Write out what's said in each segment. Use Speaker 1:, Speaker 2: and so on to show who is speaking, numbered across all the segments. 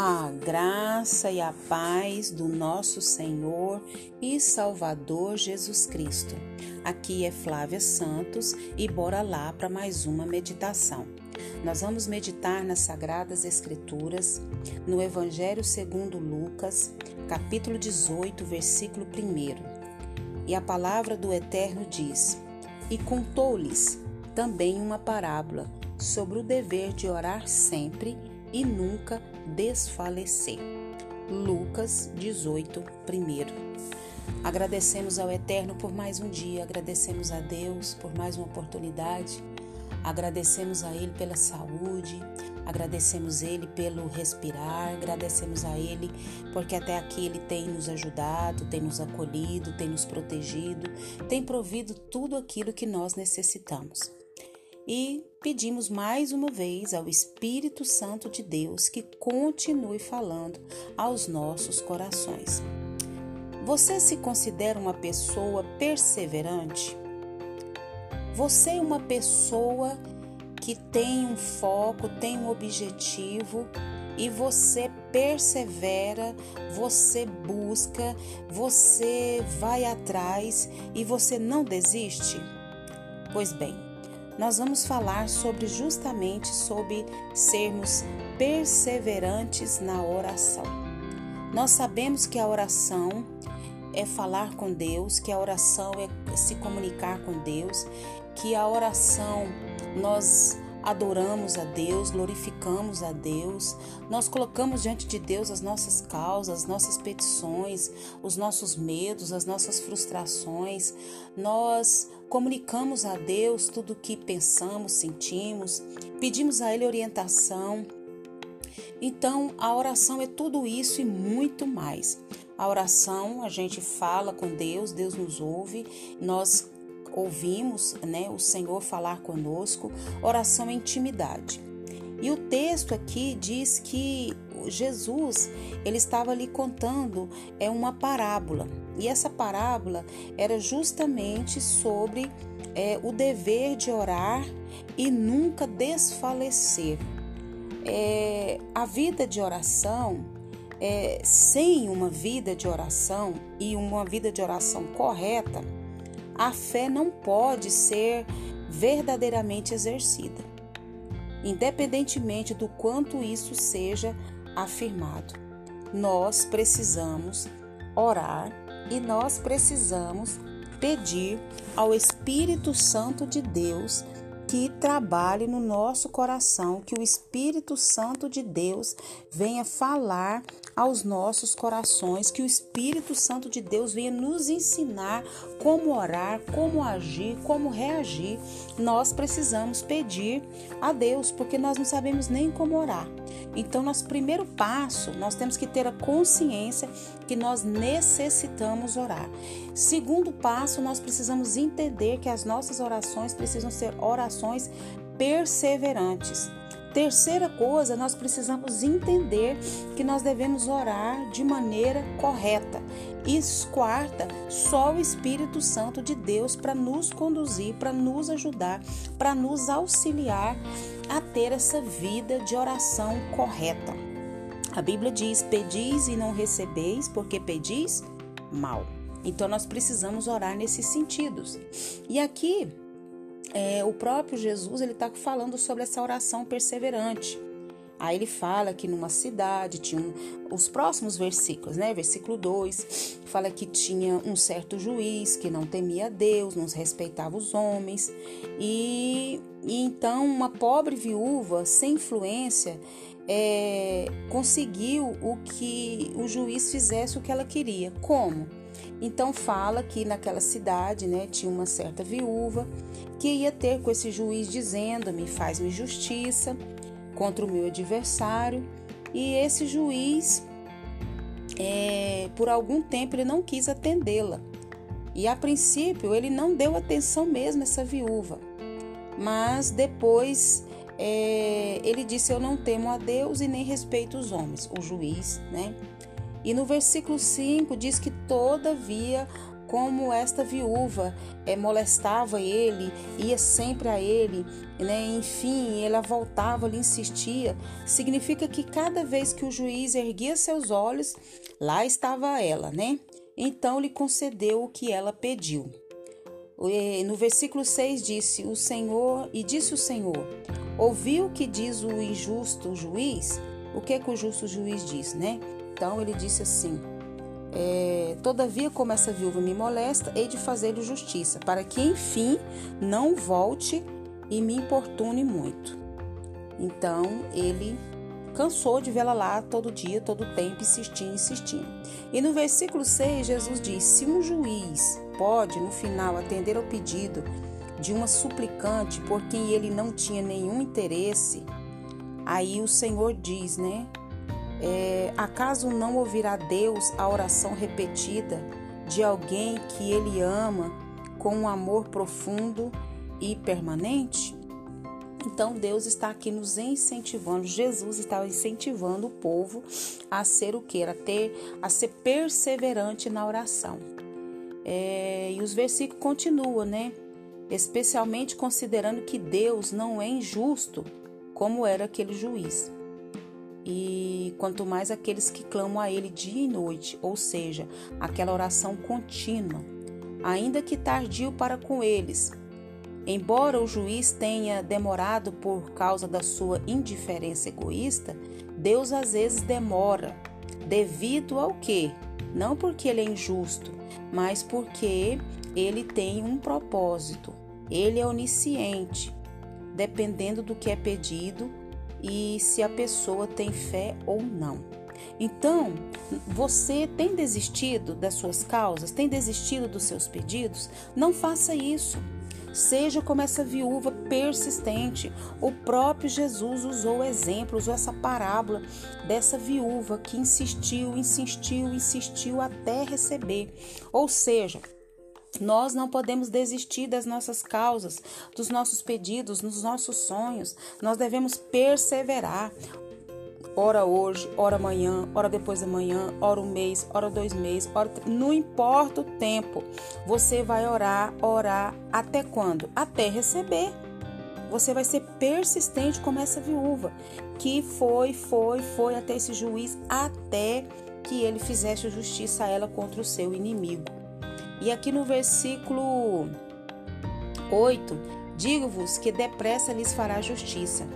Speaker 1: A graça e a paz do nosso Senhor e Salvador Jesus Cristo. Aqui é Flávia Santos e bora lá para mais uma meditação. Nós vamos meditar nas Sagradas Escrituras, no Evangelho segundo Lucas, capítulo 18, versículo 1. E a palavra do Eterno diz: E contou-lhes também uma parábola sobre o dever de orar sempre e nunca desfalecer. Lucas 18, 1. Agradecemos ao Eterno por mais um dia, agradecemos a Deus por mais uma oportunidade, agradecemos a Ele pela saúde, agradecemos a Ele pelo respirar, agradecemos a Ele porque até aqui Ele tem nos ajudado, tem nos acolhido, tem nos protegido, tem provido tudo aquilo que nós necessitamos e pedimos mais uma vez ao Espírito Santo de Deus que continue falando aos nossos corações. Você se considera uma pessoa perseverante? Você é uma pessoa que tem um foco, tem um objetivo e você persevera, você busca, você vai atrás e você não desiste? Pois bem, nós vamos falar sobre justamente sobre sermos perseverantes na oração. Nós sabemos que a oração é falar com Deus, que a oração é se comunicar com Deus, que a oração nós adoramos a Deus, glorificamos a Deus, nós colocamos diante de Deus as nossas causas, as nossas petições, os nossos medos, as nossas frustrações, nós comunicamos a Deus tudo o que pensamos, sentimos, pedimos a Ele orientação. Então, a oração é tudo isso e muito mais. A oração, a gente fala com Deus, Deus nos ouve, nós ouvimos né, o Senhor falar conosco, oração é intimidade. E o texto aqui diz que Jesus ele estava ali contando é uma parábola e essa parábola era justamente sobre é, o dever de orar e nunca desfalecer. É, a vida de oração, é, sem uma vida de oração e uma vida de oração correta, a fé não pode ser verdadeiramente exercida, independentemente do quanto isso seja afirmado. Nós precisamos orar e nós precisamos pedir ao Espírito Santo de Deus que trabalhe no nosso coração, que o Espírito Santo de Deus venha falar aos nossos corações, que o Espírito Santo de Deus venha nos ensinar como orar, como agir, como reagir. Nós precisamos pedir a Deus, porque nós não sabemos nem como orar. Então, nosso primeiro passo, nós temos que ter a consciência que nós necessitamos orar. Segundo passo, nós precisamos entender que as nossas orações precisam ser orações perseverantes. Terceira coisa, nós precisamos entender que nós devemos orar de maneira correta. E quarta, só o Espírito Santo de Deus para nos conduzir, para nos ajudar, para nos auxiliar a ter essa vida de oração correta. A Bíblia diz: Pedis e não recebeis, porque pedis mal. Então nós precisamos orar nesses sentidos. E aqui é, o próprio Jesus ele está falando sobre essa oração perseverante. Aí ele fala que numa cidade tinha um, os próximos versículos, né? Versículo 2 fala que tinha um certo juiz que não temia Deus, não respeitava os homens, e, e então uma pobre viúva sem influência é, conseguiu o que o juiz fizesse o que ela queria. Como? Então fala que naquela cidade, né, tinha uma certa viúva que ia ter com esse juiz dizendo-me, faz-me justiça contra o meu adversário. E esse juiz, é, por algum tempo, ele não quis atendê-la. E a princípio ele não deu atenção mesmo a essa viúva. Mas depois é, ele disse: Eu não temo a Deus e nem respeito os homens, o juiz, né? E no versículo 5 diz que, todavia, como esta viúva é, molestava ele, ia sempre a ele, né? enfim, ela voltava, lhe insistia, significa que cada vez que o juiz erguia seus olhos, lá estava ela, né? Então lhe concedeu o que ela pediu. No versículo 6 disse: O Senhor, e disse o Senhor: Ouviu o que diz o injusto juiz? O que é que o justo juiz diz, né? Então ele disse assim: é, Todavia, como essa viúva me molesta, hei de fazer-lhe justiça, para que enfim não volte e me importune muito. Então ele cansou de vê-la lá todo dia, todo tempo, insistindo, insistindo. E no versículo 6, Jesus diz: Se um juiz pode, no final, atender ao pedido de uma suplicante por quem ele não tinha nenhum interesse, aí o Senhor diz, né? É, acaso não ouvirá Deus a oração repetida de alguém que ele ama com um amor profundo e permanente? Então Deus está aqui nos incentivando, Jesus está incentivando o povo a ser o que? A ter, a ser perseverante na oração. É, e os versículos continuam, né? Especialmente considerando que Deus não é injusto, como era aquele juiz e quanto mais aqueles que clamam a Ele dia e noite, ou seja, aquela oração contínua, ainda que tardio para com eles. Embora o juiz tenha demorado por causa da sua indiferença egoísta, Deus às vezes demora, devido ao que? Não porque ele é injusto, mas porque ele tem um propósito. Ele é onisciente. Dependendo do que é pedido, e se a pessoa tem fé ou não. Então, você tem desistido das suas causas, tem desistido dos seus pedidos? Não faça isso. Seja como essa viúva persistente. O próprio Jesus usou o exemplo, usou essa parábola dessa viúva que insistiu, insistiu, insistiu até receber. Ou seja, nós não podemos desistir das nossas causas, dos nossos pedidos, dos nossos sonhos. Nós devemos perseverar. Ora hoje, ora amanhã, ora depois da manhã, ora um mês, ora dois meses, ora... não importa o tempo. Você vai orar, orar até quando? Até receber. Você vai ser persistente como essa viúva, que foi, foi, foi até esse juiz, até que ele fizesse justiça a ela contra o seu inimigo. E aqui no versículo 8, digo-vos que depressa lhes fará justiça.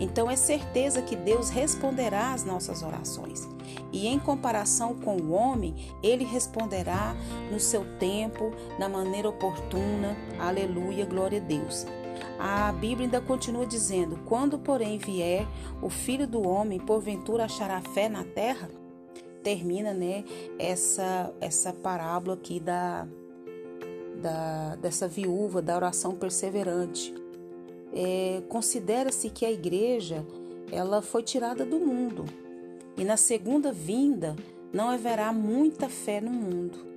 Speaker 1: Então é certeza que Deus responderá às nossas orações. E em comparação com o homem, ele responderá no seu tempo, na maneira oportuna. Aleluia, glória a Deus. A Bíblia ainda continua dizendo: Quando, porém, vier o filho do homem, porventura achará fé na terra? Termina né, essa, essa parábola aqui da, da, dessa viúva, da oração perseverante. É, Considera-se que a igreja ela foi tirada do mundo e na segunda vinda não haverá muita fé no mundo.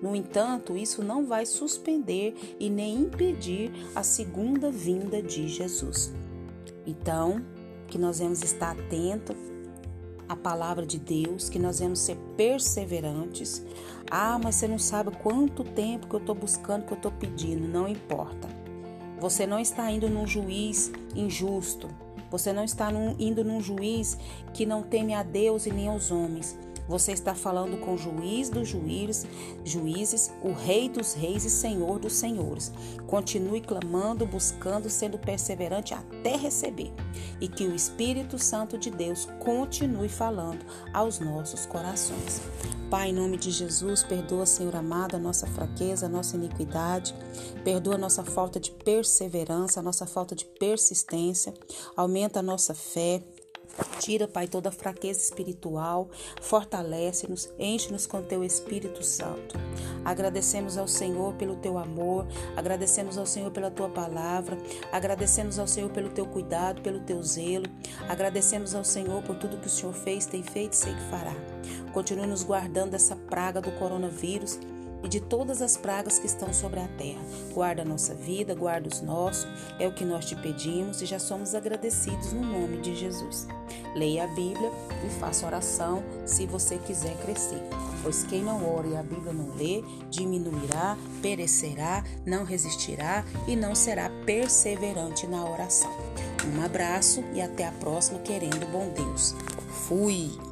Speaker 1: No entanto, isso não vai suspender e nem impedir a segunda vinda de Jesus. Então, que nós vamos estar atentos a palavra de Deus, que nós vamos ser perseverantes. Ah, mas você não sabe quanto tempo que eu estou buscando, que eu estou pedindo. Não importa. Você não está indo num juiz injusto. Você não está num, indo num juiz que não teme a Deus e nem aos homens. Você está falando com o juiz dos juízes, juízes, o rei dos reis e senhor dos senhores. Continue clamando, buscando, sendo perseverante até receber. E que o Espírito Santo de Deus continue falando aos nossos corações. Pai, em nome de Jesus, perdoa, Senhor amado, a nossa fraqueza, a nossa iniquidade. Perdoa a nossa falta de perseverança, a nossa falta de persistência. Aumenta a nossa fé. Tira, Pai, toda a fraqueza espiritual, fortalece-nos, enche-nos com teu Espírito Santo. Agradecemos ao Senhor pelo teu amor, agradecemos ao Senhor pela tua palavra, agradecemos ao Senhor pelo teu cuidado, pelo teu zelo, agradecemos ao Senhor por tudo que o Senhor fez, tem feito e sei que fará. Continue nos guardando dessa praga do coronavírus e de todas as pragas que estão sobre a terra. Guarda a nossa vida, guarda os nossos, é o que nós te pedimos e já somos agradecidos no nome de Jesus. Leia a Bíblia e faça oração se você quiser crescer. Pois quem não ora e a Bíblia não lê, diminuirá, perecerá, não resistirá e não será perseverante na oração. Um abraço e até a próxima, querendo bom Deus. Fui!